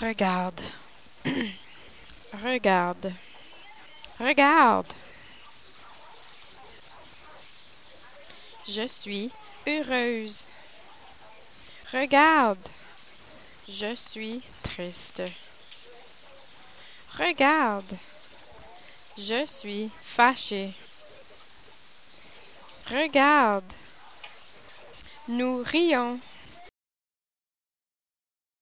Regarde. Regarde. Regarde. Je suis heureuse. Regarde. Je suis triste. Regarde. Je suis fâchée. Regarde. Nous rions.